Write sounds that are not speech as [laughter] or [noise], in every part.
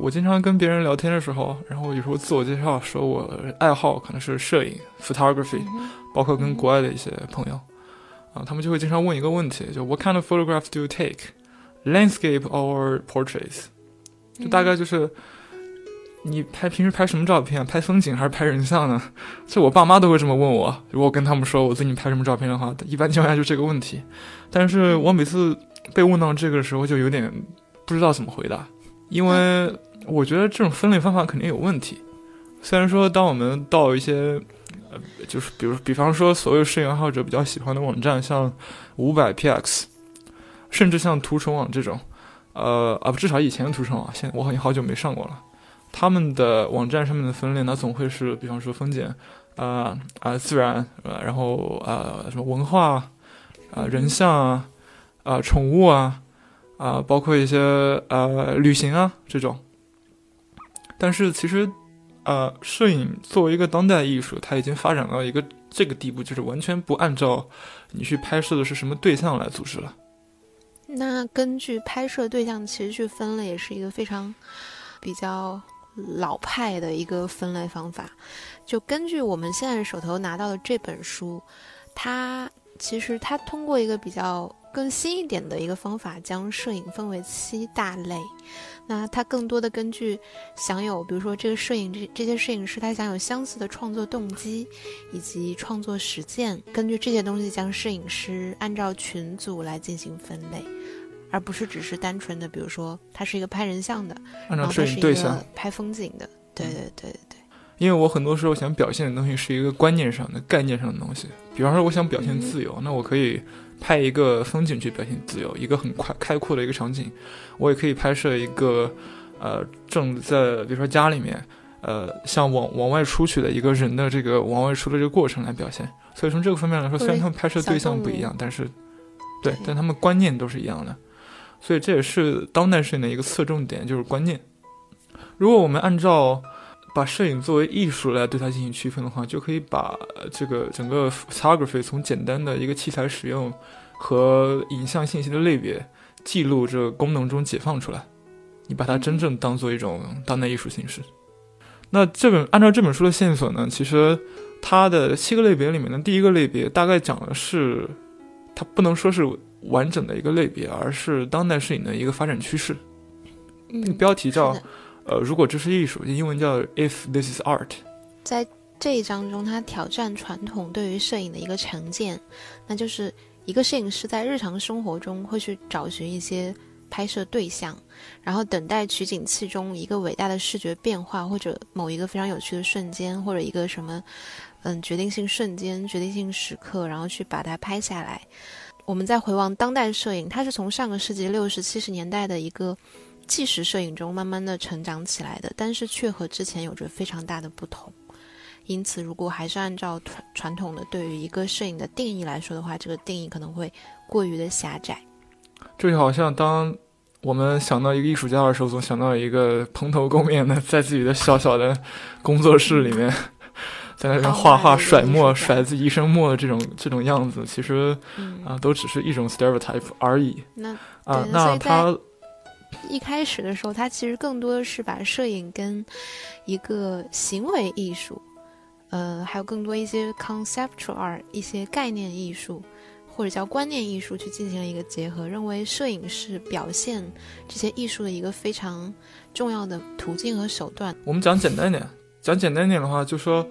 我经常跟别人聊天的时候，然后有时候自我介绍说我爱好可能是摄影 （photography），包括跟国外的一些朋友，啊，他们就会经常问一个问题，就 What kind of photographs do you take? Landscape or portraits？就大概就是你拍平时拍什么照片？拍风景还是拍人像呢？[laughs] 就我爸妈都会这么问我。如果跟他们说我最近拍什么照片的话，一般情况下就这个问题。但是我每次被问到这个的时候，就有点不知道怎么回答。因为我觉得这种分类方法肯定有问题。虽然说，当我们到一些，呃，就是比如，比方说，所有摄影爱好者比较喜欢的网站，像五百 px，甚至像图虫网这种，呃，啊不，至少以前的图虫网，现我好像好久没上过了。他们的网站上面的分类，那总会是，比方说风景，啊啊自然，呃，然后啊什么文化，啊人像啊，啊宠物啊。啊，包括一些呃旅行啊这种，但是其实，呃，摄影作为一个当代艺术，它已经发展到一个这个地步，就是完全不按照你去拍摄的是什么对象来组织了。那根据拍摄对象其实去分类，也是一个非常比较老派的一个分类方法。就根据我们现在手头拿到的这本书，它其实它通过一个比较。更新一点的一个方法，将摄影分为七大类。那它更多的根据享有，比如说这个摄影这这些摄影师他享有相似的创作动机以及创作实践，根据这些东西将摄影师按照群组来进行分类，而不是只是单纯的，比如说他是一个拍人像的，按照摄影对象拍风景的。对对对对。因为我很多时候想表现的东西是一个观念上的、概念上的东西，比方说我想表现自由，那我可以。拍一个风景去表现自由，一个很快开阔的一个场景，我也可以拍摄一个，呃，正在比如说家里面，呃，像往往外出去的一个人的这个往外出的这个过程来表现。所以从这个方面来说，虽然他们拍摄对象不一样，但是，对，但他们观念都是一样的。所以这也是当代摄影的一个侧重点，就是观念。如果我们按照把摄影作为艺术来对它进行区分的话，就可以把这个整个 photography 从简单的一个器材使用和影像信息的类别记录这功能中解放出来。你把它真正当做一种当代艺术形式。那这本按照这本书的线索呢，其实它的七个类别里面的第一个类别大概讲的是，它不能说是完整的一个类别，而是当代摄影的一个发展趋势。那个标题叫。呃，如果这是艺术，英文叫 If this is art，在这一章中，他挑战传统对于摄影的一个成见，那就是一个摄影师在日常生活中会去找寻一些拍摄对象，然后等待取景器中一个伟大的视觉变化，或者某一个非常有趣的瞬间，或者一个什么嗯决定性瞬间、决定性时刻，然后去把它拍下来。我们再回望当代摄影，它是从上个世纪六十七十年代的一个。纪实摄影中慢慢的成长起来的，但是却和之前有着非常大的不同。因此，如果还是按照传传统的对于一个摄影的定义来说的话，这个定义可能会过于的狭窄。这就好像当我们想到一个艺术家的时候，总想到一个蓬头垢面的，在自己的小小的工作室里面，在那边画画、甩墨、甩自己一身墨的这种这种样子，其实啊，都只是一种 stereotype 而已。那啊，那他。一开始的时候，他其实更多的是把摄影跟一个行为艺术，呃，还有更多一些 conceptual art 一些概念艺术，或者叫观念艺术去进行了一个结合，认为摄影是表现这些艺术的一个非常重要的途径和手段。我们讲简单点，讲简单点的话，就说。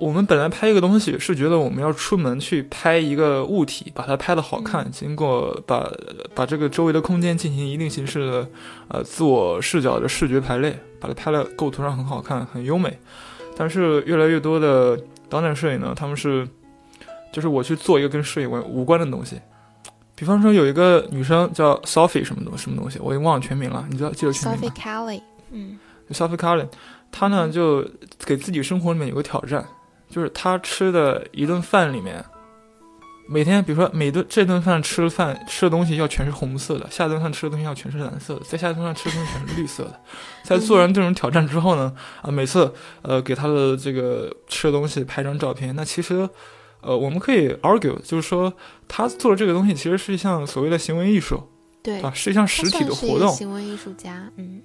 我们本来拍一个东西是觉得我们要出门去拍一个物体，把它拍的好看。经过把把这个周围的空间进行一定形式的呃自我视角的视觉排列，把它拍的构图上很好看、很优美。但是越来越多的当代摄影呢，他们是就是我去做一个跟摄影无关的东西。比方说有一个女生叫 Sophie 什么东什么东西，我已经忘了全名了，你知道记得全名吗？Sophie Kelly，嗯，Sophie Kelly，她呢就给自己生活里面有个挑战。就是他吃的一顿饭里面，每天比如说每顿这顿饭吃的饭吃的东西要全是红色的，下顿饭吃的东西要全是蓝色的，在下顿饭吃的东西全是绿色的。在做完这种挑战之后呢，啊，每次呃给他的这个吃的东西拍张照片，那其实呃我们可以 argue，就是说他做的这个东西其实是一项所谓的行为艺术，对啊，是一项实体的活动。行为艺术家，嗯。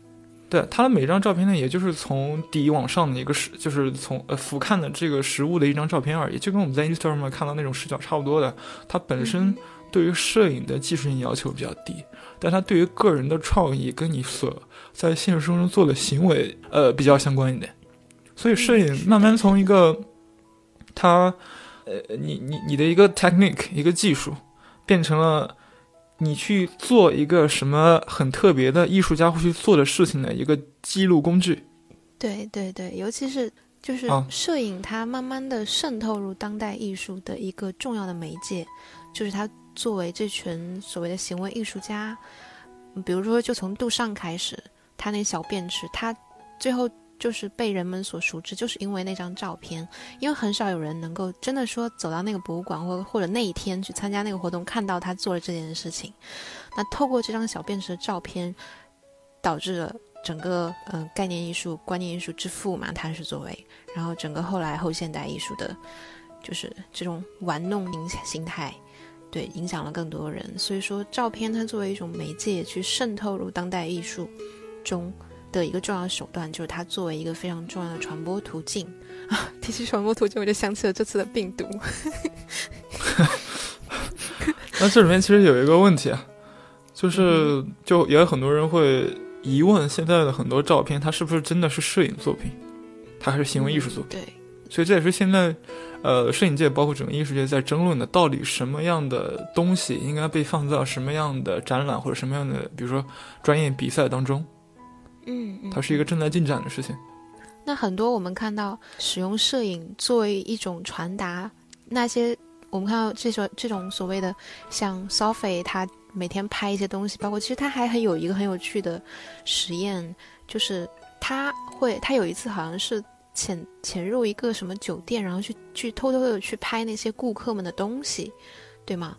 对，它的每张照片呢，也就是从底往上的一个视，就是从呃俯瞰的这个实物的一张照片而已，就跟我们在 Instagram 上看到那种视角差不多的。它本身对于摄影的技术性要求比较低，但它对于个人的创意跟你所在现实生活中做的行为，呃，比较相关一点。所以摄影慢慢从一个它，呃，你你你的一个 technique 一个技术，变成了。你去做一个什么很特别的艺术家会去做的事情的一个记录工具，对对对，尤其是就是摄影，它慢慢的渗透入当代艺术的一个重要的媒介，就是它作为这群所谓的行为艺术家，比如说就从杜尚开始，他那小便池，他最后。就是被人们所熟知，就是因为那张照片，因为很少有人能够真的说走到那个博物馆，或或者那一天去参加那个活动，看到他做了这件事情。那透过这张小便池的照片，导致了整个嗯概念艺术、观念艺术之父嘛，他是作为，然后整个后来后现代艺术的，就是这种玩弄影响心态，对，影响了更多人。所以说，照片它作为一种媒介去渗透入当代艺术中。的一个重要手段就是它作为一个非常重要的传播途径 [laughs] 啊。提起传播途径，我就想起了这次的病毒。[laughs] 那这里面其实有一个问题啊，就是就也有很多人会疑问，现在的很多照片它是不是真的是摄影作品，它还是行为艺术作品？对。所以这也是现在呃摄影界包括整个艺术界在争论的，到底什么样的东西应该被放到什么样的展览或者什么样的，比如说专业比赛当中。嗯，它是一个正在进展的事情。那很多我们看到使用摄影作为一种传达，那些我们看到这种这种所谓的像 Sophie，他每天拍一些东西，包括其实他还很有一个很有趣的实验，就是他会他有一次好像是潜潜入一个什么酒店，然后去去偷偷的去拍那些顾客们的东西，对吗？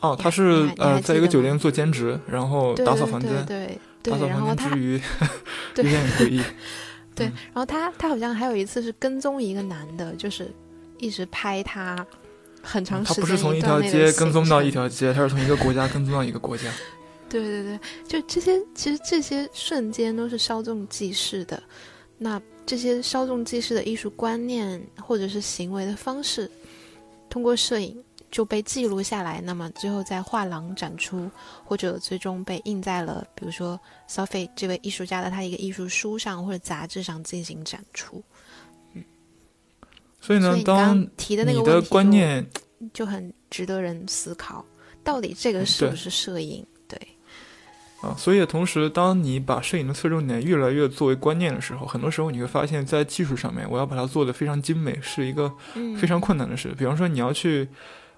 哦，他是呃在一个酒店做兼职，然后打扫房间。对。对，然后他有点诡异。对，然后他他好像还有一次是跟踪一个男的，就是一直拍他很长时间。他不是从一条街跟踪到一条街，他是从一个国家跟踪到一个国家。对对对，就这些，其实这些瞬间都是稍纵即逝的。那这些稍纵即逝的艺术观念或者是行为的方式，通过摄影。就被记录下来，那么最后在画廊展出，或者最终被印在了，比如说 Sophie 这位艺术家的他一个艺术书上或者杂志上进行展出。嗯，所以呢，当提的那个问题就很值得人思考，到底这个是不是摄影？对。啊，所以同时，当你把摄影的侧重点越来越作为观念的时候，很多时候你会发现，在技术上面，我要把它做的非常精美，是一个非常困难的事。比方说，你要去。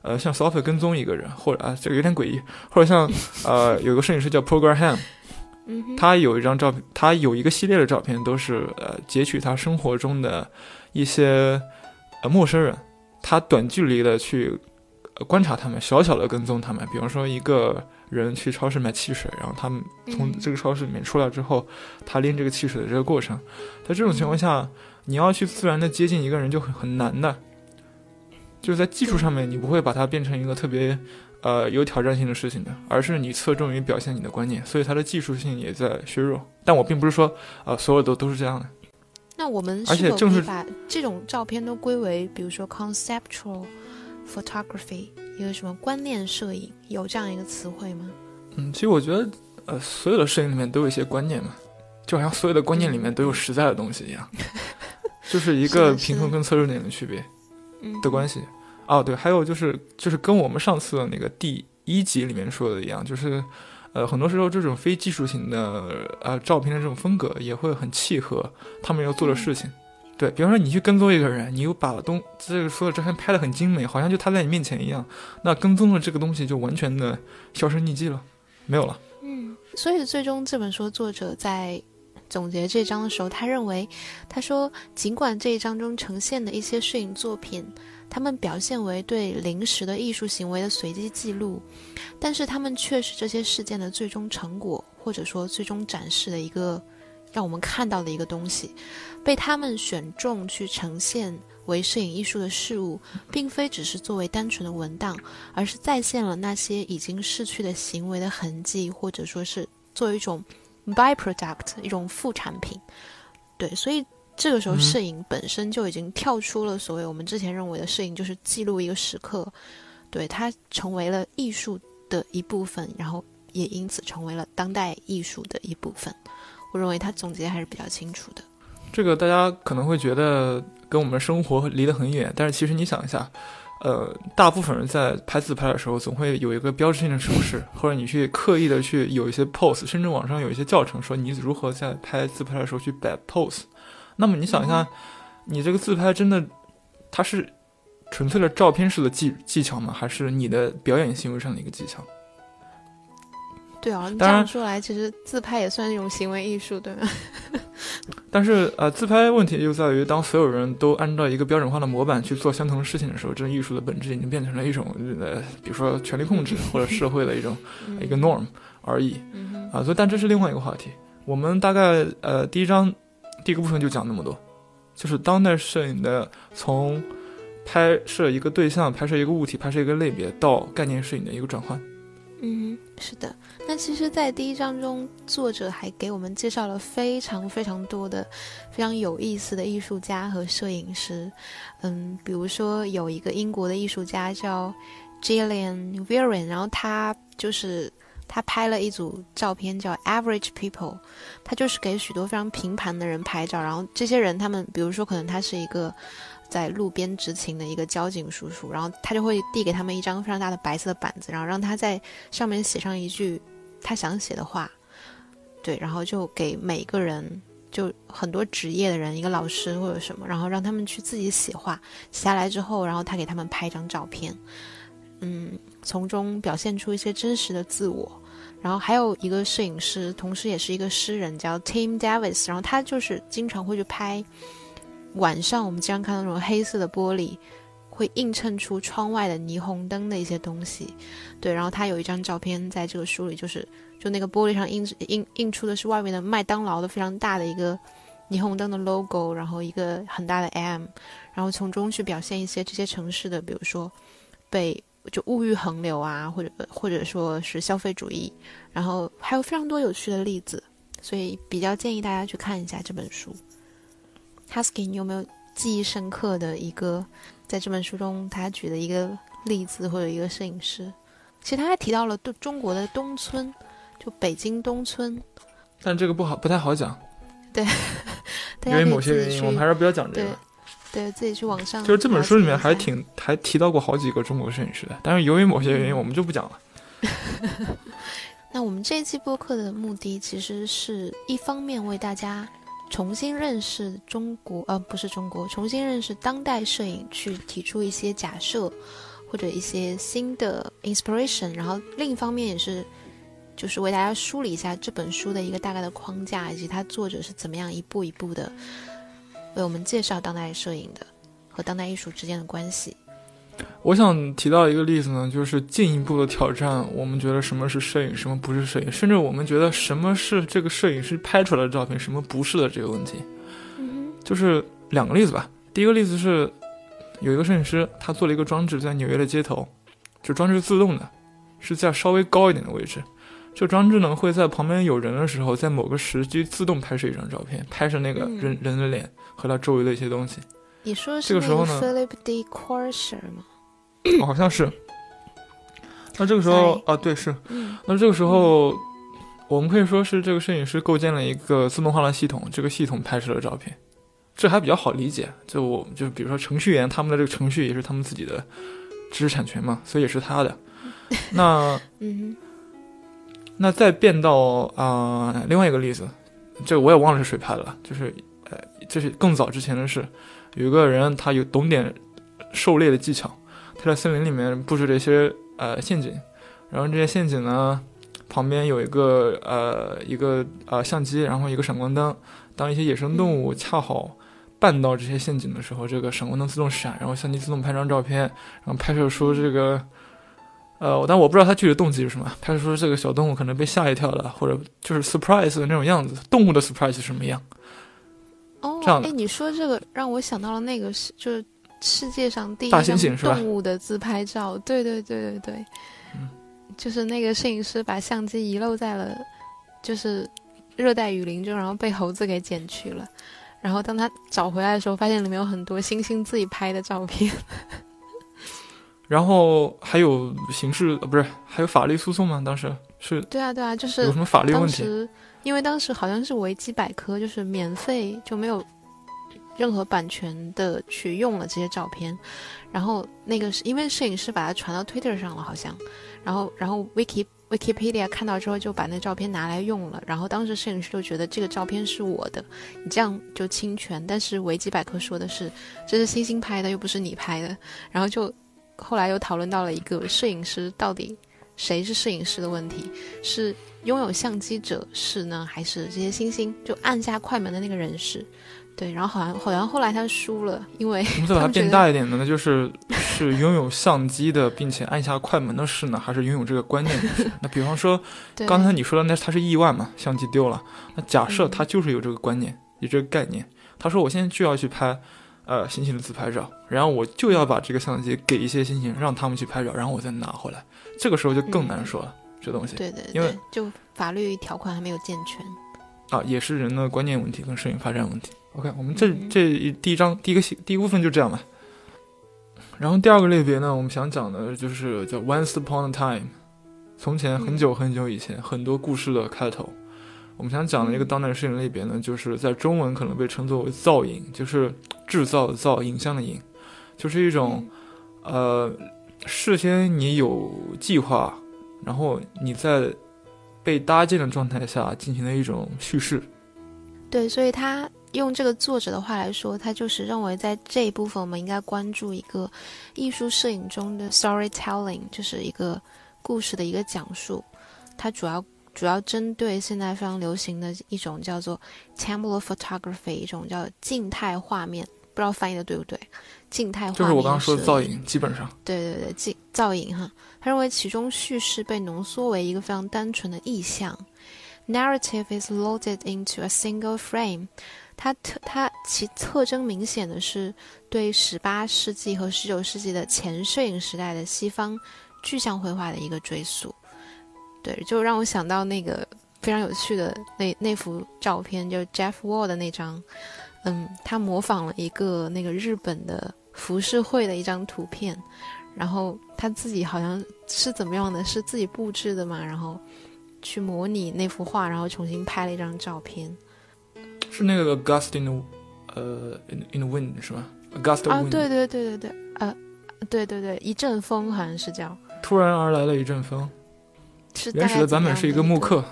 呃，像 software 跟踪一个人，或者啊，这个有点诡异，或者像呃，有个摄影师叫 Program，他有一张照片，他有一个系列的照片，都是呃截取他生活中的一些呃陌生人，他短距离的去观察他们，小小的跟踪他们。比方说，一个人去超市买汽水，然后他们从这个超市里面出来之后，他拎这个汽水的这个过程，在这种情况下，你要去自然的接近一个人就很很难的。就是在技术上面，你不会把它变成一个特别，呃，有挑战性的事情的，而是你侧重于表现你的观念，所以它的技术性也在削弱。但我并不是说，呃，所有的都是这样的。那我们而且正是把这种照片都归为，比如说 conceptual photography，一个什么观念摄影，有这样一个词汇吗？嗯，其实我觉得，呃，所有的摄影里面都有一些观念嘛，就好像所有的观念里面都有实在的东西一样，就是一个平衡跟侧重点的区别的关系。哦，对，还有就是，就是跟我们上次的那个第一集里面说的一样，就是，呃，很多时候这种非技术型的呃照片的这种风格也会很契合他们要做的事情。对比方说，你去跟踪一个人，你又把东这个所有照片拍得很精美，好像就他在你面前一样，那跟踪的这个东西就完全的销声匿迹了，没有了。嗯，所以最终这本书作者在总结这章的时候，他认为，他说，尽管这一章中呈现的一些摄影作品。他们表现为对临时的艺术行为的随机记录，但是他们却是这些事件的最终成果，或者说最终展示的一个让我们看到的一个东西。被他们选中去呈现为摄影艺术的事物，并非只是作为单纯的文档，而是再现了那些已经逝去的行为的痕迹，或者说是作为一种 byproduct，一种副产品。对，所以这个时候嗯摄影本身就已经跳出了所谓我们之前认为的摄影就是记录一个时刻，对，它成为了艺术的一部分，然后也因此成为了当代艺术的一部分。我认为他总结还是比较清楚的。这个大家可能会觉得跟我们生活离得很远，但是其实你想一下，呃，大部分人在拍自拍的时候，总会有一个标志性的手势，或者你去刻意的去有一些 pose，甚至网上有一些教程说你如何在拍自拍的时候去摆 pose。那么你想一下，你这个自拍真的它是纯粹的照片式的技技巧吗？还是你的表演行为上的一个技巧？对啊，你这样说来，其实自拍也算一种行为艺术，对吗？[laughs] 但是呃，自拍问题就在于，当所有人都按照一个标准化的模板去做相同的事情的时候，这艺术的本质已经变成了一种呃，比如说权力控制或者 [laughs] 社会的一种嗯一个 norm 而已啊。所以，但这是另外一个话题。我们大概呃第一章第一个部分就讲那么多，就是当代摄影的从拍摄一个对象、拍摄一个物体、拍摄一个类别到概念摄影的一个转换。嗯，是的。那其实，在第一章中，作者还给我们介绍了非常非常多的非常有意思的艺术家和摄影师。嗯，比如说有一个英国的艺术家叫 Gillian Viren，然后他就是他拍了一组照片叫 Average People，他就是给许多非常平凡的人拍照，然后这些人他们，比如说可能他是一个。在路边执勤的一个交警叔叔，然后他就会递给他们一张非常大的白色的板子，然后让他在上面写上一句他想写的话，对，然后就给每个人，就很多职业的人，一个老师或者什么，然后让他们去自己写话，写下来之后，然后他给他们拍一张照片，嗯，从中表现出一些真实的自我。然后还有一个摄影师，同时也是一个诗人，叫 Tim Davis，然后他就是经常会去拍。晚上我们经常看到那种黑色的玻璃，会映衬出窗外的霓虹灯的一些东西，对。然后他有一张照片在这个书里，就是就那个玻璃上映映映出的是外面的麦当劳的非常大的一个霓虹灯的 logo，然后一个很大的 M，然后从中去表现一些这些城市的，比如说被就物欲横流啊，或者或者说是消费主义，然后还有非常多有趣的例子，所以比较建议大家去看一下这本书。Husky，你有没有记忆深刻的一个在这本书中他举的一个例子或者一个摄影师？其实他还提到了对中国的东村，就北京东村，但这个不好，不太好讲，[laughs] 对因为某些原因，我们还是不要讲这个。对自己去网上就是这本书里面还挺还提到过好几个中国摄影师的，但是由于某些原因，我们就不讲了。[laughs] 那我们这一期播客的目的，其实是一方面为大家重新认识中国，呃，不是中国，重新认识当代摄影，去提出一些假设或者一些新的 inspiration，然后另一方面也是，就是为大家梳理一下这本书的一个大概的框架，以及它作者是怎么样一步一步的为我们介绍当代摄影的和当代艺术之间的关系。我想提到一个例子呢，就是进一步的挑战我们觉得什么是摄影，什么不是摄影，甚至我们觉得什么是这个摄影师拍出来的照片，什么不是的这个问题。嗯就是两个例子吧。第一个例子是有一个摄影师，他做了一个装置在纽约的街头，这装置是自动的，是在稍微高一点的位置。这装置呢会在旁边有人的时候，在某个时机自动拍摄一张照片，拍摄那个嗯人、人的脸和他周围的一些东西。你说的这是这个个时候呢 Philip D. Corsair 吗？哦好像是。[clears throat] 那这个时候啊，对，是。嗯那这个时候，我们可以说是这个摄影师构建了一个自动化的系统，这个系统拍摄了照片，这还比较好理解。就我就比如说程序员，他们的这个程序也是他们自己的知识产权嘛，所以也是他的。[laughs] 那嗯那再变到啊、呃另外一个例子，这个我也忘了是谁拍的了，就是呃，这是更早之前的事，有一个人他有懂点狩猎的技巧，他在森林里面布置了一些呃陷阱，然后这些陷阱呢旁边有一个呃一个呃相机，然后一个闪光灯，当一些野生动物恰好绊到这些陷阱的时候，这个闪光灯自动闪，然后相机自动拍张照片，然后拍摄出这个。呃，但我不知道他具体动机是什么。他是说这个小动物可能被吓一跳了，或者就是 surprise 的那种样子。动物的 surprise 是什么样？哦，这样的哎，你说这个让我想到了那个是就是世界上第一大张猩猩动物的自拍照，[laughs] 对对对对对，嗯就是那个摄影师把相机遗漏在了，就是热带雨林中，然后被猴子给捡去了。然后当他找回来的时候，发现里面有很多星星自己拍的照片。[laughs] 然后还有刑事呃，不是还有法律诉讼吗？当时是？对啊，对啊，就是有什么法律问题？因为当时好像是维基百科，就是免费就没有任何版权的去用了这些照片。然后那个是因为摄影师把它传到 Twitter 上了，好像。然后然后 Wiki Wikipedia 看到之后就把那照片拿来用了。然后当时摄影师就觉得这个照片是我的，你这样就侵权。但是维基百科说的是这是星星拍的，又不是你拍的。然后就。后来又讨论到了一个摄影师到底谁是摄影师的问题，是拥有相机者是呢，还是这些星星就按下快门的那个人是？对，然后好像好像后来他输了，因为我们再把它变大一点的，那就是是拥有相机的，并且按下快门的事呢，还是拥有这个观念的事？那比方说 [laughs] 刚才你说的那他是意外嘛，相机丢了，那假设他就是有这个观念，有这个概念，他说我现在就要去拍。呃，星星的自拍照，然后我就要把这个相机给一些星星，让他们去拍照，然后我再拿回来。这个时候就更难说了，这东西。对对，因为就法律条款还没有健全。啊，也是人的观念问题跟摄影发展问题。OK，我们这这第一章第一个第一部分就这样吧。然后第二个类别呢，我们想讲的就是叫 Once Upon a Time，从前很久很久以前，很多故事的开头。我们想讲的一个当代摄影类别呢，就是在中文可能被称作为造影，就是制造的造，影像的影，就是一种，呃，事先你有计划，然后你在被搭建的状态下进行的一种叙事。对，所以他用这个作者的话来说，他就是认为在这一部分我们应该关注一个艺术摄影中的 storytelling，就是一个故事的一个讲述，它主要。主要针对现在非常流行的一种叫做 tableau photography，一种叫静态画面，不知道翻译的对不对？静态画面就是我刚刚说的造影，基本上。对对对，静造影哈。他认为其中叙事被浓缩为一个非常单纯的意象，narrative is loaded into a single frame。它特它其特征明显的是对十八世纪和十九世纪的前摄影时代的西方具象绘画的一个追溯。对，就让我想到那个非常有趣的那那幅照片，就 Jeff Wall 的那张，嗯，他模仿了一个那个日本的浮世绘的一张图片，然后他自己好像是怎么样的，是自己布置的嘛，然后去模拟那幅画，然后重新拍了一张照片，是那个 Gust in the 呃 in in the wind 是吧？Gustin 啊，对对对对对，呃，对对对，一阵风好像是叫，突然而来了一阵风。是原始的版本是一个木刻，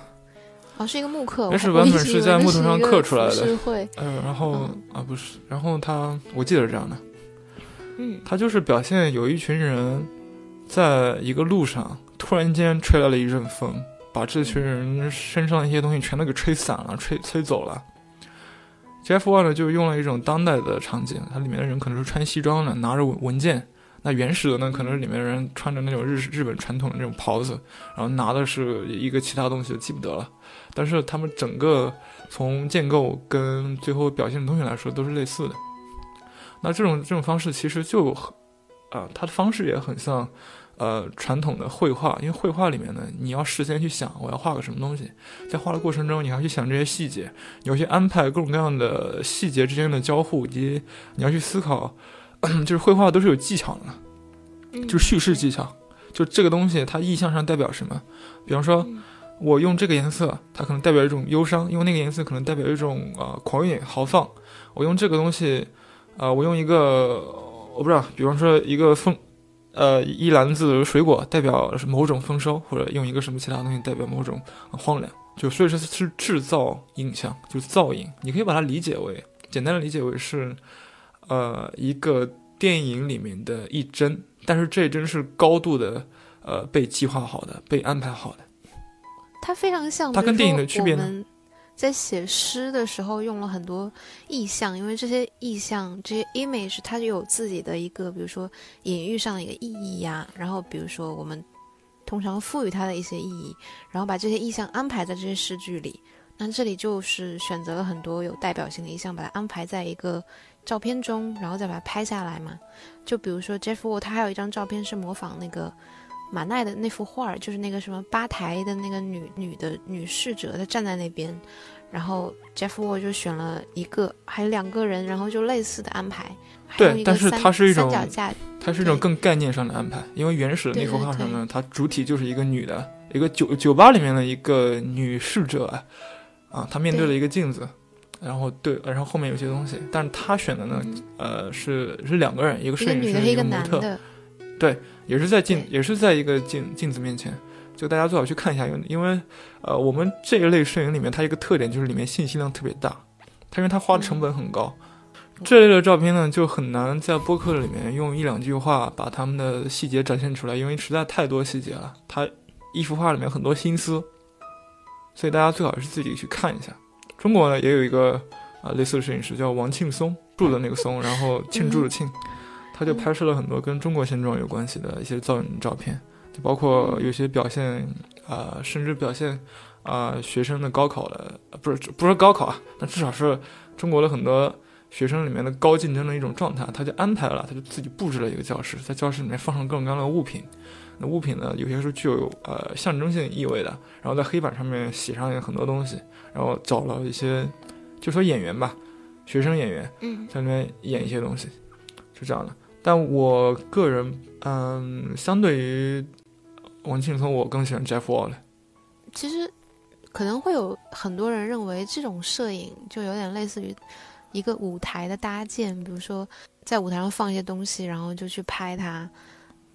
哦，是一个木刻。原始版本是在木头上刻出来的。会，嗯，然后啊，不是，然后他，我记得是这样的。嗯，他就是表现有一群人，在一个路上，突然间吹来了一阵风，把这群人身上的一些东西全都给吹散了，吹吹走了。Jfy 呢，就用了一种当代的场景，它里面的人可能是穿西装的，拿着文文件。那原始的呢，可能是里面的人穿着那种日日本传统的那种袍子，然后拿的是一个其他东西，记不得了。但是他们整个从建构跟最后表现的东西来说都是类似的。那这种这种方式其实就，啊，它的方式也很像，呃，传统的绘画。因为绘画里面呢，你要事先去想我要画个什么东西，在画的过程中你要去想这些细节，你要去安排各种各样的细节之间的交互，以及你要去思考。[clears throat] 就是绘画都是有技巧的，就是叙事技巧。就这个东西，它意象上代表什么？比方说，我用这个颜色，它可能代表一种忧伤；用那个颜色，可能代表一种啊狂野豪放。我用这个东西，啊，我用一个我不知道，比方说一个风，呃，一篮子水果代表是某种丰收，或者用一个什么其他东西代表某种荒凉。就所以说是制造影像，就是造影。你可以把它理解为，简单的理解为是。呃，一个电影里面的一帧，但是这一帧是高度的，呃，被计划好的，被安排好的。它非常像。它跟电影的区别呢？在写诗的时候用了很多意象，因为这些意象、这些 image 它就有自己的一个，比如说隐喻上的一个意义呀。然后，比如说我们通常赋予它的一些意义，然后把这些意象安排在这些诗句里。那这里就是选择了很多有代表性的意象，把它安排在一个。照片中，然后再把它拍下来嘛。就比如说 Jeff Wall，他还有一张照片是模仿那个马奈的那幅画儿，就是那个什么吧台的那个女女的女侍者，她站在那边，然后 Jeff Wall 就选了一个，还有两个人，然后就类似的安排。对但是它是一种三脚架，它是一种更概念上的安排，因为原始的那幅对对画上呢，它主体就是一个女的，一个酒酒吧里面的一个女侍者啊，啊，她面对对了一个镜子，然后对，然后后面有些东西，但是她选的呢，嗯呃，是是两个人，一个摄影师，女的一个一模特，男的，也是在镜，也是在一个镜镜子面前，就大家最好去看一下，因为因为呃，我们这一类摄影里面，它一个特点就是里面信息量特别大，它因为它花的成本很高。这类的照片呢，就很难在播客里面用一两句话把他们的细节展现出来，因为实在太多细节了。它一幅画里面很多心思，所以大家最好是自己去看一下。中国呢也有一个啊、类似的摄影师叫王庆松，住的那个松，然后庆祝的庆，他就拍摄了很多跟中国现状有关系的一些造影照片，就包括有些表现啊、甚至表现啊、学生的高考的，呃不是不是高考啊，那至少是中国的很多学生里面的高竞争的一种状态，他就安排了，他就自己布置了一个教室，在教室里面放上各种各样的物品。那物品呢，有些是具有呃象征性意味的，然后在黑板上面写上很多东西，然后找了一些，就说演员吧，学生演员嗯在里面演一些东西，是这样的。但我个人，嗯，相对于王庆松，我更喜欢 Jeff Wall 的。其实可能会有很多人认为这种摄影就有点类似于一个舞台的搭建，比如说在舞台上放一些东西，然后就去拍它。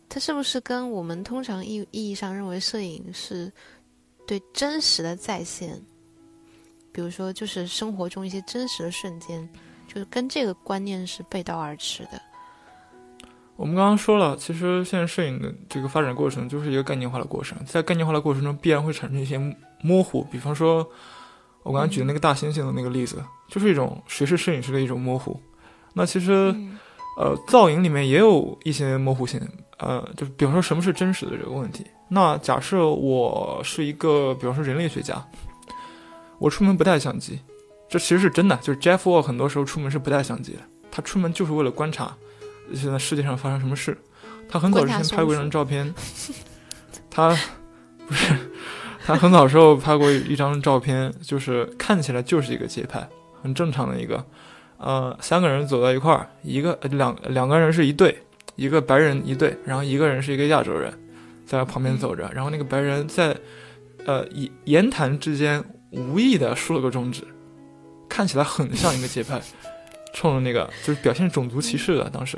它是不是跟我们通常意意义上认为摄影是对真实的再现？比如说，就是生活中一些真实的瞬间，就是跟这个观念是背道而驰的。我们刚刚说了，其实现在摄影的这个发展过程就是一个概念化的过程，在概念化的过程中必然会产生一些模糊，比方说我刚刚举的那个大猩猩的那个例子，就是一种谁是摄影师的一种模糊。那其实嗯呃，造影里面也有一些模糊性，呃，就比方说什么是真实的这个问题。那假设我是一个，比方说人类学家，我出门不带相机，这其实是真的，就是 Jeff Wall 很多时候出门是不带相机的，他出门就是为了观察现在世界上发生什么事。他很早之前拍过一张照片，他不是，他很早时候拍过一张照片，就是看起来就是一个街拍，很正常的一个。呃，三个人走到一块儿，一个呃两两个人是一对，一个白人一对，然后一个人是一个亚洲人，在旁边走着，然后那个白人在呃言言谈之间无意的竖了个中指，看起来很像一个街拍，冲着那个就是表现种族歧视的，当时，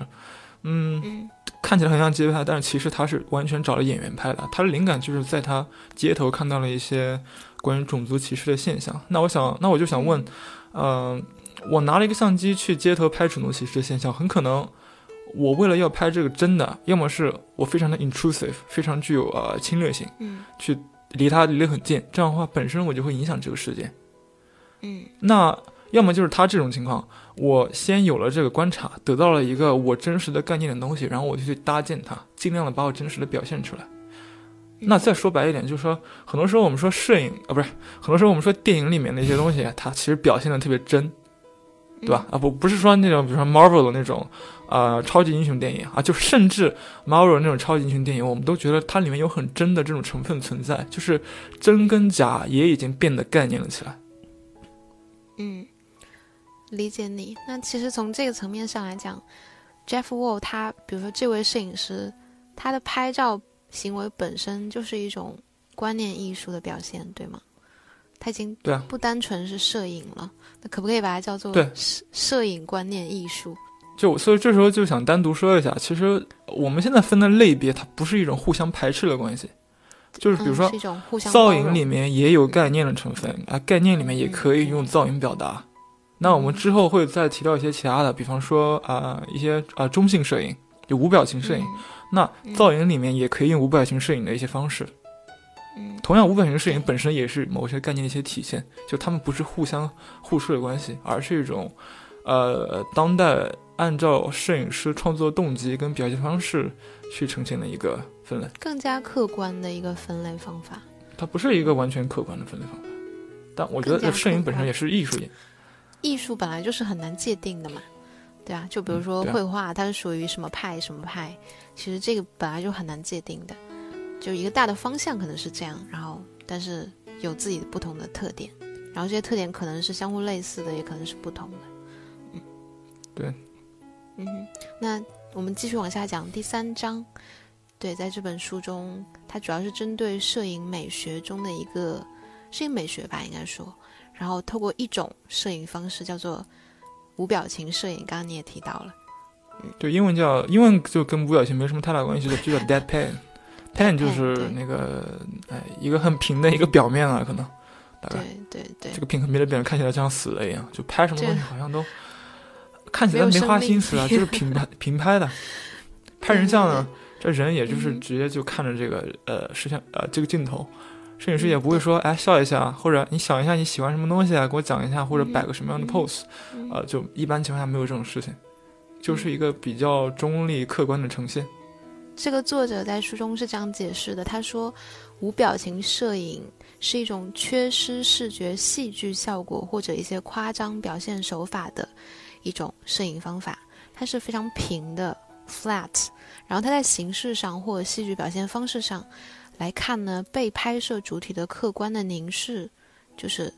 嗯，嗯。看起来很像街拍，但是其实他是完全找了演员拍的，他的灵感就是在他街头看到了一些关于种族歧视的现象。那我想，那我就想问，嗯、我拿了一个相机去街头拍种族歧视的现象，很可能我为了要拍这个真的，要么是我非常的 intrusive，非常具有呃侵略性，嗯。去离他离得很近，这样的话本身我就会影响这个事件。嗯。那要么就是他这种情况，我先有了这个观察，得到了一个我真实的概念的东西，然后我就去搭建它，尽量的把我真实的表现出来。那再说白一点，就是说，很多时候我们说摄影啊，不是，很多时候我们说电影里面的一些东西，它其实表现的特别真，对吧？啊，不，不是说那种，比如说 Marvel 的那种，呃，超级英雄电影啊，就甚至 Marvel 那种超级英雄电影，我们都觉得它里面有很真的这种成分存在，就是真跟假也已经变得概念了起来。嗯，理解你。那其实从这个层面上来讲，Jeff Wall 他，比如说这位摄影师，他的拍照行为本身就是一种观念艺术的表现，对吗？他已经对啊不单纯是摄影了，那可不可以把它叫做对摄摄影观念艺术？就所以这时候就想单独说一下，其实我们现在分的类别，它不是一种互相排斥的关系，就是比如说嗯、是一种互相造影里面也有概念的成分啊，概念里面也可以用造影表达。那我们之后会再提到一些其他的，比方说啊、一些啊、中性摄影，就无表情摄影。那造影里面也可以用无表情摄影的一些方式。嗯同样，无表情摄影本身也是某些概念的一些体现，就他们不是互相互斥的关系，而是一种，呃，当代按照摄影师创作动机跟表现方式去呈现的一个分类。更加客观的一个分类方法。它不是一个完全客观的分类方法，但我觉得摄影本身也是艺术也艺术本来就是很难界定的嘛，对啊，就比如说绘画，它是属于什么派什么派，其实这个本来就很难界定的。就一个大的方向可能是这样，然后但是有自己的不同的特点，然后这些特点可能是相互类似的，也可能是不同的。嗯，对，嗯哼，那我们继续往下讲第三章。对，在这本书中，它主要是针对摄影美学中的一个摄影美学吧，应该说，然后透过一种摄影方式叫做无表情摄影。刚刚你也提到了，对，英文叫英文就跟无表情没什么太大关系的，就叫 deadpan，pan [laughs] 就是那个哎一个很平的一个表面啊，可能大概对对对，这个平很平的表面看起来像死了一样，就拍什么东西好像都看起来没花心思啊，就是平拍平拍的，拍人像呢。这人也就是直接就看着这个呃摄像呃这个镜头，摄影师也不会说哎笑一下，或者你想一下你喜欢什么东西啊，给我讲一下，或者摆个什么样的 pose，呃就一般情况下没有这种事情，就是一个比较中立客观的呈现。这个作者在书中是这样解释的，他说无表情摄影是一种缺失视觉戏剧效果或者一些夸张表现手法的一种摄影方法，它是非常平的 flat。然后它在形式上或者戏剧表现方式上来看呢，被拍摄主体的客观的凝视，就是，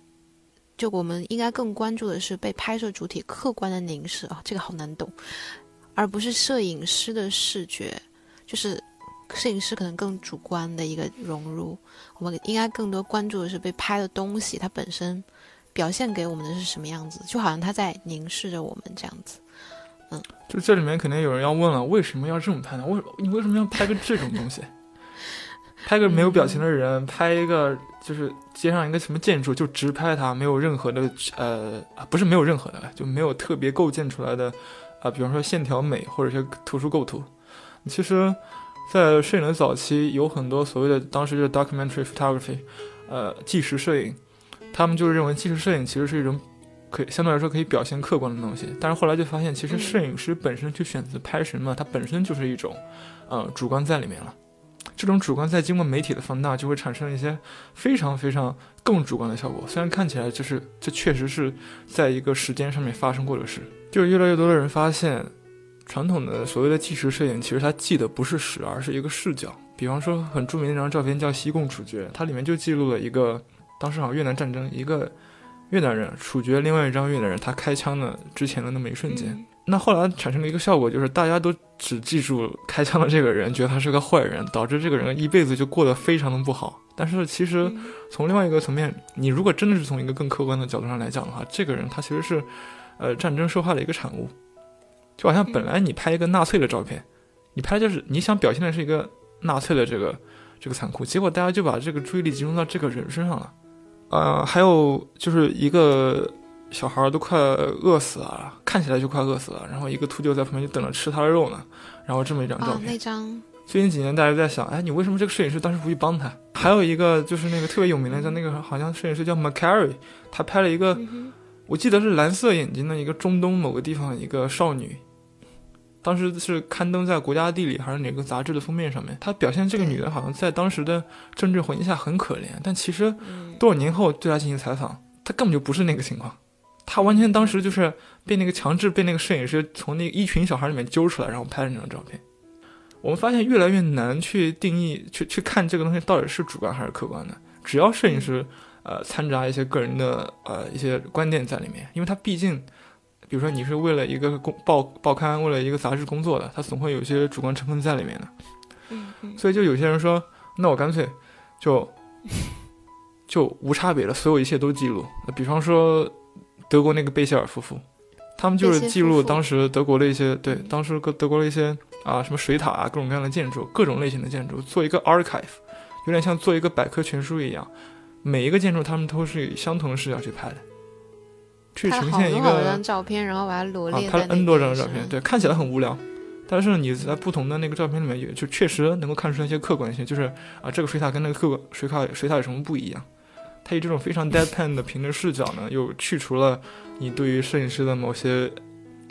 就我们应该更关注的是被拍摄主体客观的凝视啊，这个好难懂，而不是摄影师的视觉，就是摄影师可能更主观的一个融入，我们应该更多关注的是被拍的东西它本身表现给我们的是什么样子，就好像他在凝视着我们这样子。嗯就这里面肯定有人要问了，为什么要这么拍呢？为你为什么要拍个这种东西？拍个没有表情的人，拍一个就是街上一个什么建筑，就直拍它，没有任何的呃，不是没有任何的，就没有特别构建出来的啊，比方说线条美或者是特殊构图。其实，在摄影的早期，有很多所谓的当时的 documentary photography，呃，纪实摄影，他们就是认为纪实摄影其实是一种。可以相对来说可以表现客观的东西，但是后来就发现，其实摄影师本身去选择拍什么，它本身就是一种，呃，主观在里面了。这种主观在经过媒体的放大，就会产生一些非常非常更主观的效果。虽然看起来就是这确实是在一个时间上面发生过的事，就越来越多的人发现，传统的所谓的纪实摄影，其实它记的不是史，而是一个视角。比方说很著名的一张照片叫《西贡处决》，它里面就记录了一个当时好像越南战争一个。越南人处决另外一张越南人，他开枪的之前的那么一瞬间，那后来产生了一个效果，就是大家都只记住开枪的这个人，觉得他是个坏人，导致这个人一辈子就过得非常的不好。但是其实从另外一个层面，你如果真的是从一个更客观的角度上来讲的话，这个人他其实是，呃，战争受害的一个产物。就好像本来你拍一个纳粹的照片，你拍就是你想表现的是一个纳粹的这个这个残酷，结果大家就把这个注意力集中到这个人身上了。呃，还有就是一个小孩都快饿死了，看起来就快饿死了，然后一个秃鹫在旁边就等着吃他的肉呢，然后这么一张照片。那张。最近几年大家在想，哎，你为什么这个摄影师当时不去帮他？还有一个就是那个特别有名的，叫那个好像摄影师叫 McCary，他拍了一个，我记得是蓝色眼睛的一个中东某个地方一个少女。当时是刊登在《国家地理》还是哪个杂志的封面上面？他表现这个女的好像在当时的政治环境下很可怜，但其实多少年后对她进行采访，她根本就不是那个情况。她完全当时就是被那个强制被那个摄影师从那一群小孩里面揪出来，然后拍了那张照片。我们发现越来越难去定义、去去看这个东西到底是主观还是客观的。只要摄影师呃掺杂一些个人的呃一些观点在里面，因为他毕竟。比如说，你是为了一个公报报刊，为了一个杂志工作的，他总会有一些主观成分在里面的。所以就有些人说，那我干脆就就无差别的，所有一切都记录。那比方说德国那个贝歇尔夫妇，他们就是记录当时德国的一些对，当时德德国的一些啊什么水塔啊，各种各样的建筑，各种类型的建筑，做一个 archive，有点像做一个百科全书一样，每一个建筑他们都是以相同的视角去拍的。去呈现一个张照片，然后把它罗列啊。拍了 N 多张照片，对，看起来很无聊，但是你在不同的那个照片里面，也就确实能够看出一些客观性，就是啊，这个水塔跟那个客观水塔水塔有什么不一样？它以这种非常 deadpan 的平的视角呢，又去除了你对于摄影师的某些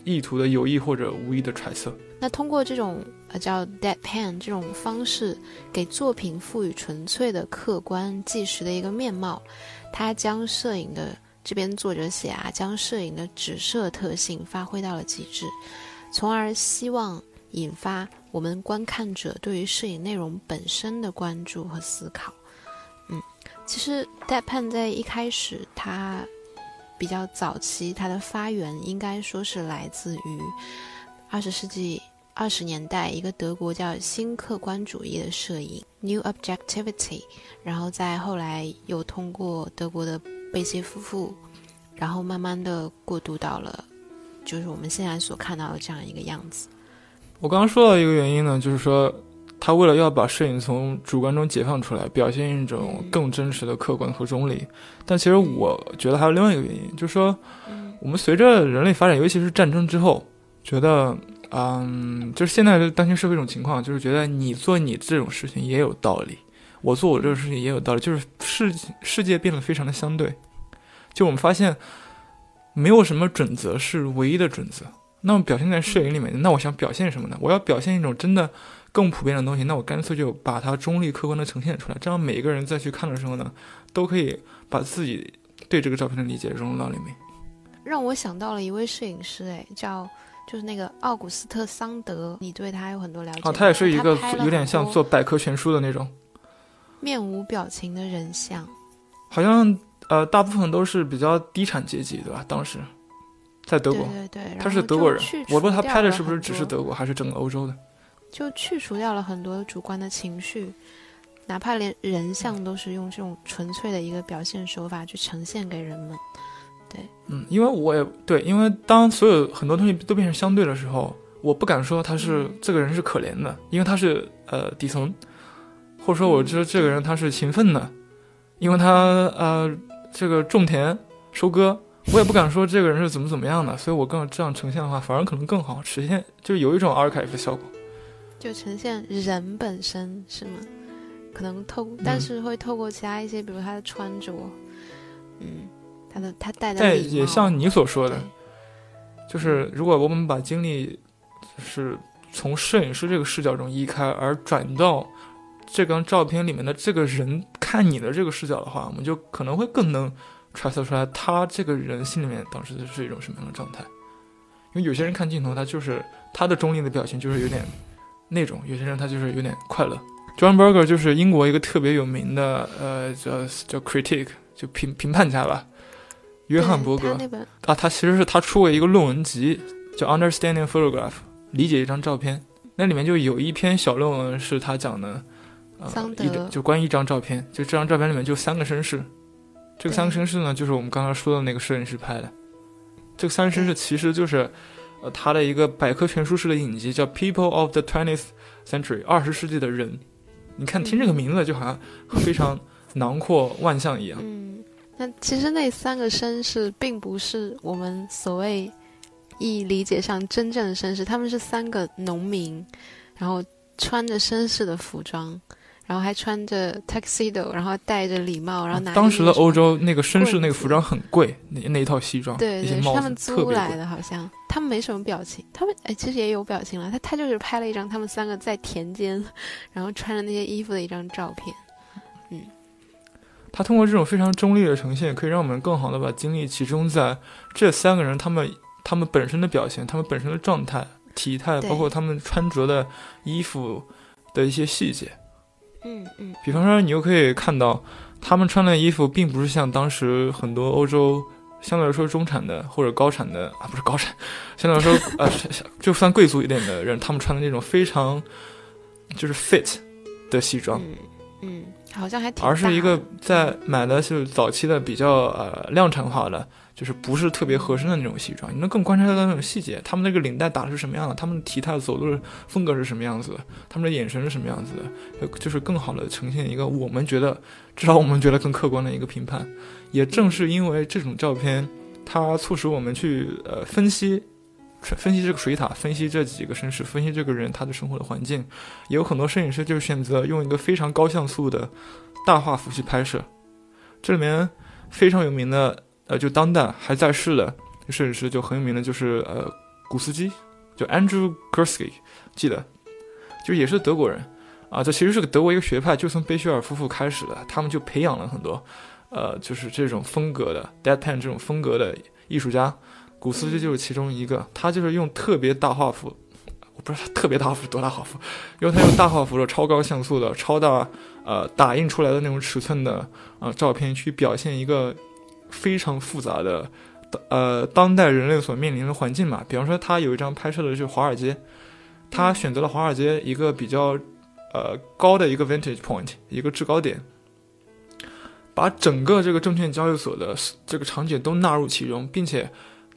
意图的有意或者无意的揣测。那通过这种呃叫 deadpan 这种方式，给作品赋予纯粹的客观纪实的一个面貌，它将摄影的。这边作者写啊，将摄影的指摄特性发挥到了极致，从而希望引发我们观看者对于摄影内容本身的关注和思考。其实，depan 在一开始它比较早期，它的发源应该说是来自于二十世纪二十年代一个德国叫新客观主义的摄影 New Objectivity，然后再后来又通过德国的贝歇夫妇，然后慢慢的过渡到了就是我们现在所看到的这样一个样子。我刚刚说到一个原因呢，就是说他为了要把摄影从主观中解放出来，表现一种更真实的客观和中立。但其实我觉得还有另外一个原因，就是说我们随着人类发展，尤其是战争之后，觉得，嗯，就是现在的当今社会一种情况，就是觉得你做你这种事情也有道理，我做我这种事情也有道理，就是世世界变得非常的相对。就我们发现，没有什么准则是唯一的准则。那么表现在摄影里面，那我想表现什么呢？我要表现一种真的更普遍的东西，那我干脆就把它中立客观的呈现出来，这样每一个人再去看的时候呢，都可以把自己对这个照片的理解融入到里面。让我想到了一位摄影师，哎，叫就是那个奥古斯特·桑德，你对他有很多了解啊？他也是一个有点像做百科全书的那种面无表情的人像，好像呃，大部分都是比较低产阶级，对吧？当时。在德国，对对对，他是德国人。我不知道他拍的是不是只是德国，还是整个欧洲的。就去除掉了很多主观的情绪，哪怕连人像都是用这种纯粹的一个表现手法去呈现给人们。对，嗯，因为我也对，因为当所有很多东西都变成相对的时候，我不敢说他是这个人是可怜的，因为他是呃底层，或者说我知道这个人他是勤奋的，因为他呃这个种田收割。我也不敢说这个人是怎么怎么样的，所以我更这样呈现的话，反而可能更好，实现就有一种 archive 的效果，就呈现人本身是吗？可能透，但是会透过其他一些，比如他的穿着，嗯，他的他戴的但也像你所说的，就是如果我们把精力是从摄影师这个视角中移开，而转到这张照片里面的这个人看你的这个视角的话，我们就可能会更能。揣测出来，他这个人心里面当时是一种什么样的状态？因为有些人看镜头，他就是他的中立的表情就是有点那种；有些人他就是有点快乐。John Berger 就是英国一个特别有名的呃叫叫 critic 就评评判家吧，约翰伯格啊，他其实是他出过一个论文集叫 Understanding Photograph，理解一张照片。那里面就有一篇小论文是他讲的，呃，一就关于一张照片，就这张照片里面就三个绅士。这个三个绅士呢，就是我们刚刚说的那个摄影师拍的。这个三个绅士其实就是，呃，他的一个百科全书式的影集，叫《People of the Twentieth Century》二十世纪的人。你看，听这个名字就好像非常囊括万象一样。嗯，那其实那三个绅士并不是我们所谓意理解上真正的绅士，他们是三个农民，然后穿着绅士的服装。然后还穿着 tuxedo，然后戴着礼帽，然后拿。当时的欧洲那个绅士那个服装很贵，那那一套西装，对对，是他们租来的，好像他们没什么表情，他们哎其实也有表情了，他他就是拍了一张他们三个在田间，然后穿着那些衣服的一张照片，嗯。他通过这种非常中立的呈现，可以让我们更好的把精力集中在这三个人他们他们本身的表现，他们本身的状态、体态，包括他们穿着的衣服的一些细节。嗯嗯，比方说，你又可以看到，他们穿的衣服并不是像当时很多欧洲相对来说中产的或者高产的啊，不是高产，相对来说 [laughs] 呃，就算贵族一点的人，他们穿的那种非常就是 fit 的西装，嗯，好像还挺，而是一个在买的是早期的比较呃量产化的。就是不是特别合身的那种西装，你能更观察到那种细节，他们那个领带打的是什么样的，他们体态走路的风格是什么样子的，他们的眼神是什么样子的，就是更好的呈现一个我们觉得，至少我们觉得更客观的一个评判。也正是因为这种照片，它促使我们去呃分析，分析这个水塔，分析这几个绅士，分析这个人他的生活的环境。也有很多摄影师就选择用一个非常高像素的大画幅去拍摄，这里面非常有名的。呃，就当代还在世的摄影师就很有名的，就是呃，古斯基，就 Andrew Gursky，记得，就也是德国人，啊，这其实是个德国一个学派，就从贝歇尔夫妇开始的，他们就培养了很多，呃，就是这种风格的 Deadpan 这种风格的艺术家，古斯基就是其中一个，他就是用特别大画幅，我不知道他特别大幅多大画幅，因为他用大画幅的超高像素的超大呃打印出来的那种尺寸的呃照片去表现一个非常复杂的呃当代人类所面临的环境嘛。比方说，他有一张拍摄的是华尔街，他选择了华尔街一个比较呃高的一个 vantage point 一个制高点，把整个这个证券交易所的这个场景都纳入其中，并且。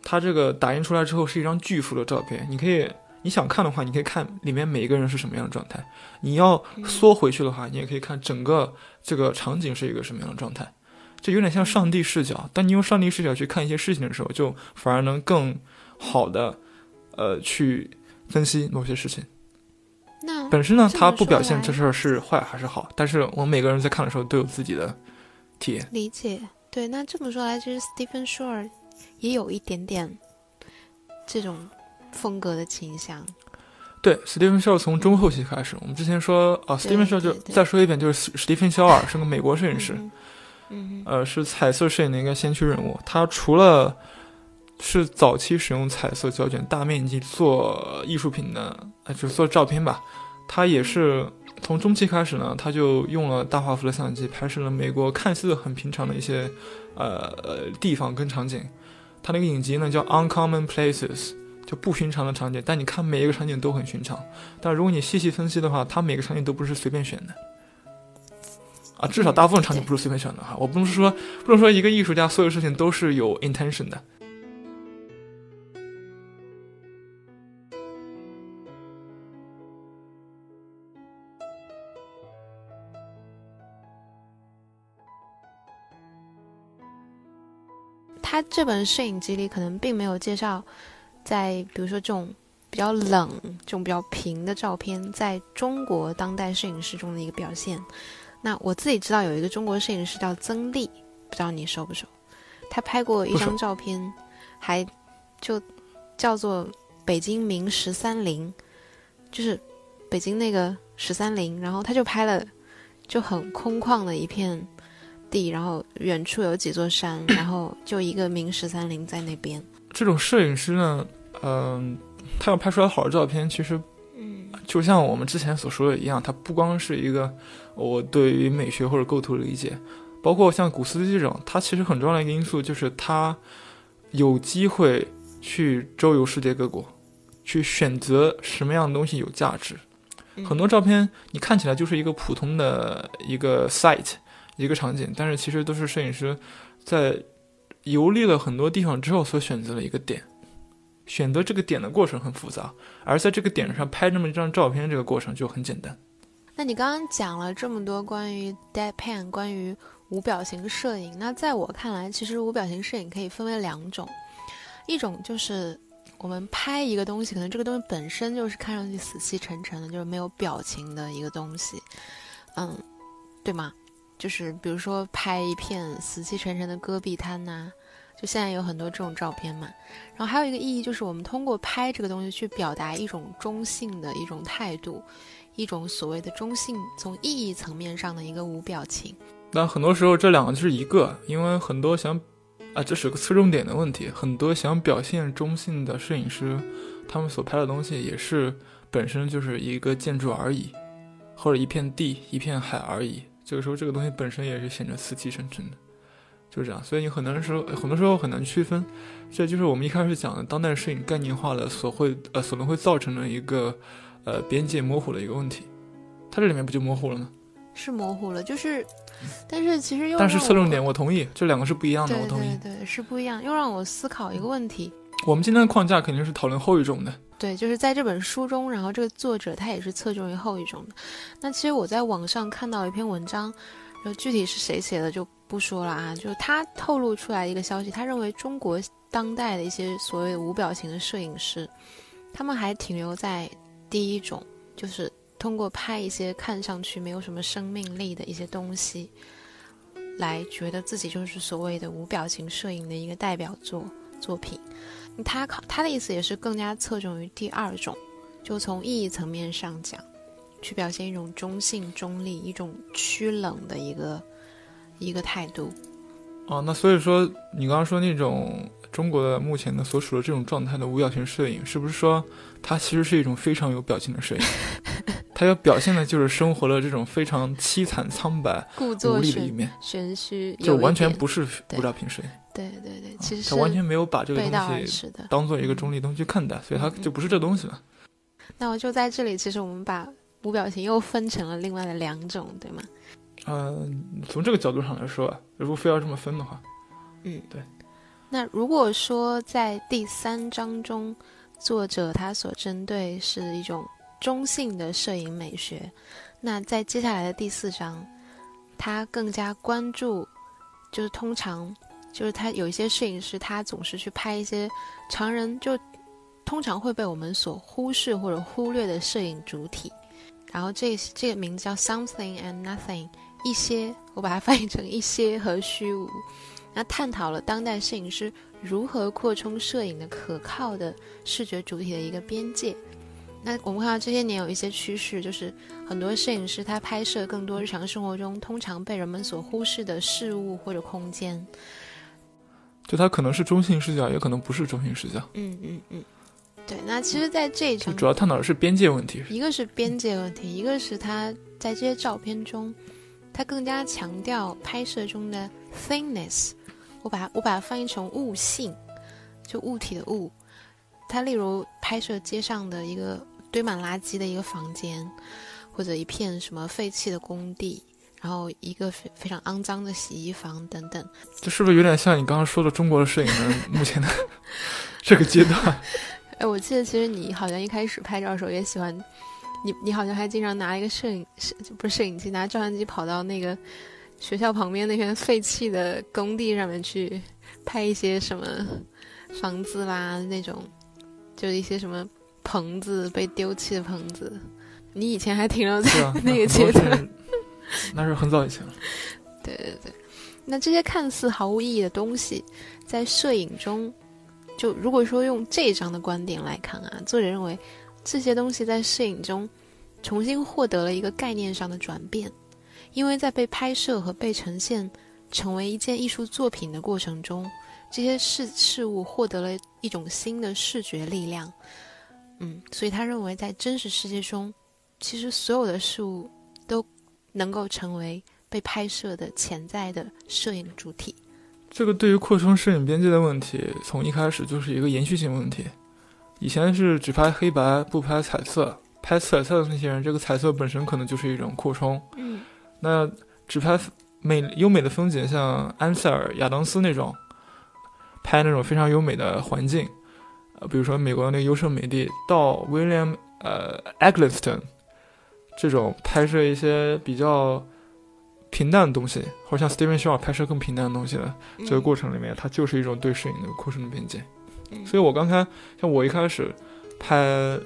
它这个打印出来之后是一张巨幅的照片，你可以你想看的话，你可以看里面每一个人是什么样的状态。你要缩回去的话，你也可以看整个这个场景是一个什么样的状态。就有点像上帝视角。当你用上帝视角去看一些事情的时候，就反而能更好的呃去分析某些事情。那本身呢，它不表现这事儿是坏还是好，但是我们每个人在看的时候都有自己的体验。理解对。那这么说来，其实 Stephen Shore。也有一点点这种风格的倾向。对，，Stephen Shore 从中后期开始，我们之前说啊，史蒂芬肖尔就再说一遍，就是史蒂芬肖尔是个美国摄影师，嗯，呃，是彩色摄影的一个先驱人物。他除了是早期使用彩色胶卷大面积做艺术品的，呃，就是做照片吧，他也是从中期开始呢，他就用了大画幅的相机拍摄了美国看似很平常的一些呃地方跟场景。他那个影集呢叫《Uncommon Places》，就不寻常的场景。但你看每一个场景都很寻常，但如果你细细分析的话，他每个场景都不是随便选的。啊，至少大部分场景不是随便选的哈。我不能说，不能说一个艺术家所有事情都是有 intention 的。他这本摄影集里可能并没有介绍，在比如说这种比较冷、这种比较平的照片，在中国当代摄影师中的一个表现。那我自己知道有一个中国摄影师叫曾丽，不知道你熟不熟？他拍过一张照片，还就叫做北京明十三陵，就是北京那个十三陵，然后他就拍了就很空旷的一片。地，然后远处有几座山，然后就一个明十三陵在那边。这种摄影师呢，嗯，他要拍出来好的照片，其实，嗯，就像我们之前所说的一样，它不光是一个我对于美学或者构图的理解，包括像古斯基这种，它其实很重要的一个因素就是他有机会去周游世界各国，去选择什么样的东西有价值。很多照片你看起来就是一个普通的一个 site。一个场景，但是其实都是摄影师在游历了很多地方之后所选择的一个点。选择这个点的过程很复杂，而在这个点上拍这么一张照片，这个过程就很简单。那你刚刚讲了这么多关于 deadpan，关于无表情摄影，那在我看来，其实无表情摄影可以分为两种，一种就是我们拍一个东西，可能这个东西本身就是看上去死气沉沉的，就是没有表情的一个东西，嗯，对吗？就是比如说拍一片死气沉沉的戈壁滩呐，就现在有很多这种照片嘛。然后还有一个意义就是，我们通过拍这个东西去表达一种中性的一种态度，一种所谓的中性，从意义层面上的一个无表情。那很多时候这两个就是一个，因为很多想啊，这是个侧重点的问题。很多想表现中性的摄影师，他们所拍的东西也是本身就是一个建筑而已，或者一片地、一片海而已。这个时候，这个东西本身也是显得死气沉沉的，就是这样。所以你很难说，很多时候很难区分。这就是我们一开始讲的当代摄影概念化的所会呃所能会造成的一个呃边界模糊的一个问题。它这里面不就模糊了吗？是模糊了，就是，但是其实又但是侧重点我同意，这两个是不一样的，我同意，对，是不一样。又让我思考一个问题。我们今天的框架肯定是讨论后一种的。对，就是在这本书中，然后这个作者他也是侧重于后一种的。那其实我在网上看到一篇文章，就具体是谁写的就不说了啊。就是他透露出来一个消息，他认为中国当代的一些所谓无表情的摄影师，他们还停留在第一种，就是通过拍一些看上去没有什么生命力的一些东西，来觉得自己就是所谓的无表情摄影的一个代表作作品。他考他的意思也是更加侧重于第二种，就从意义层面上讲，去表现一种中性、中立、一种趋冷的一个一个态度。哦，那所以说你刚刚说那种中国的目前的所处的这种状态的无表情摄影，是不是说它其实是一种非常有表情的摄影？[laughs] 它要表现的就是生活的这种非常凄惨苍白、故作无力的一面，玄虚，就完全不是对无表情摄影。对对对，其实他完全没有把这个东西。当做一个中立东西去看待，所以它嗯就不是这东西了。那我就在这里，其实我们把无表情又分成了另外的两种，对吗？嗯、从这个角度上来说啊，如果非要这么分的话，嗯，对。那如果说在第三章中，作者他所针对是一种中性的摄影美学，那在接下来的第四章，他更加关注，就是通常就是他有一些摄影师，他总是去拍一些常人就通常会被我们所忽视或者忽略的摄影主体，然后这这个名字叫 something and nothing，一些我把它翻译成一些和虚无。那探讨了当代摄影师如何扩充摄影的可靠的视觉主体的一个边界。那我们看到这些年有一些趋势，就是很多摄影师他拍摄更多日常生活中通常被人们所忽视的事物或者空间。就它可能是中性视角，也可能不是中性视角，嗯嗯嗯，对。那其实，在这一章，就主要探讨的是边界问题。一个是边界问题，一个是他在这些照片中，他更加强调拍摄中的 thingness。我把它我把它翻译成物性，就物体的物。他例如拍摄街上的一个堆满垃圾的一个房间，或者一片什么废弃的工地，然后一个非非常肮脏的洗衣房等等。这是不是有点像你刚刚说的中国的摄影人目前的 [laughs] 这个阶段？哎，我记得其实你好像一开始拍照的时候也喜欢，你你好像还经常拿一个摄影摄不是摄影机，拿照相机跑到那个学校旁边那片废弃的工地上面去拍一些什么房子啦那种，就是一些什么棚子被丢弃的棚子。你以前还停留在啊，[laughs] 那个阶段，那是很早以前了。[laughs] 对对对，那这些看似毫无意义的东西，在摄影中，就如果说用这一章的观点来看啊，作者认为这些东西在摄影中重新获得了一个概念上的转变，因为在被拍摄和被呈现成为一件艺术作品的过程中，这些事事物获得了一种新的视觉力量。嗯，所以他认为在真实世界中，其实所有的事物都能够成为被拍摄的潜在的摄影主体。这个对于扩充摄影边界的问题，从一开始就是一个延续性问题。以前是只拍黑白不拍彩色，拍彩色的那些人，这个彩色本身可能就是一种扩充。嗯那只拍美优美的风景，像安塞尔、亚当斯那种，拍那种非常优美的环境，呃，比如说美国的那个优胜美地，到 William 呃 Eggleston 这种拍摄一些比较平淡的东西，或者像 Steven Shaw 拍摄更平淡的东西的这个过程里面，它就是一种对摄影的扩充的边界。嗯所以我刚才像我一开始拍呃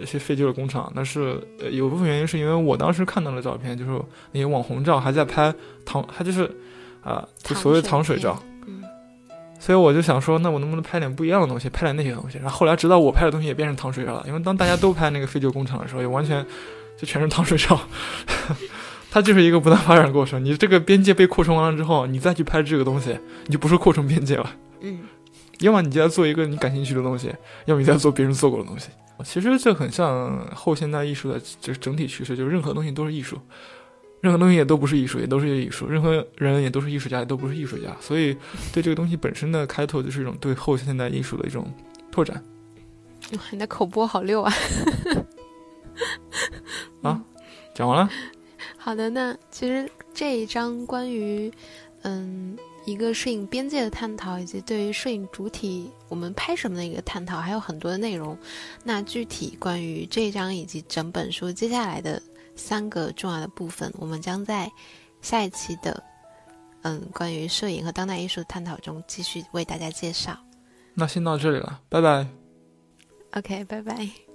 一些废旧的工厂，那是呃有部分原因是因为我当时看到的照片，就是那些网红照还在拍糖，它就是啊、就所谓糖水照，嗯所以我就想说，那我能不能拍点不一样的东西，拍点那些东西？然后后来直到我拍的东西也变成糖水照了，因为当大家都拍那个废旧工厂的时候，也完全就全是糖水照。它就是一个不断发展的过程。你这个边界被扩充完了之后，你再去拍这个东西，你就不是扩充边界了。嗯要么你就在做一个你感兴趣的东西，要么你在做别人做过的东西。其实这很像后现代艺术的这整体趋势，就是任何东西都是艺术，任何东西也都不是艺术，也都是艺术，任何人也都是艺术家，也都不是艺术家。所以对这个东西本身的开拓，就是一种对后现代艺术的一种拓展。哇你的口播好溜啊！[laughs] 讲完了，好的，那其实这一章关于嗯一个摄影边界的探讨，以及对于摄影主体我们拍什么的一个探讨，还有很多的内容。那具体关于这一章以及整本书接下来的三个重要的部分，我们将在下一期的嗯关于摄影和当代艺术的探讨中继续为大家介绍。那先到这里了，拜拜。OK，拜拜。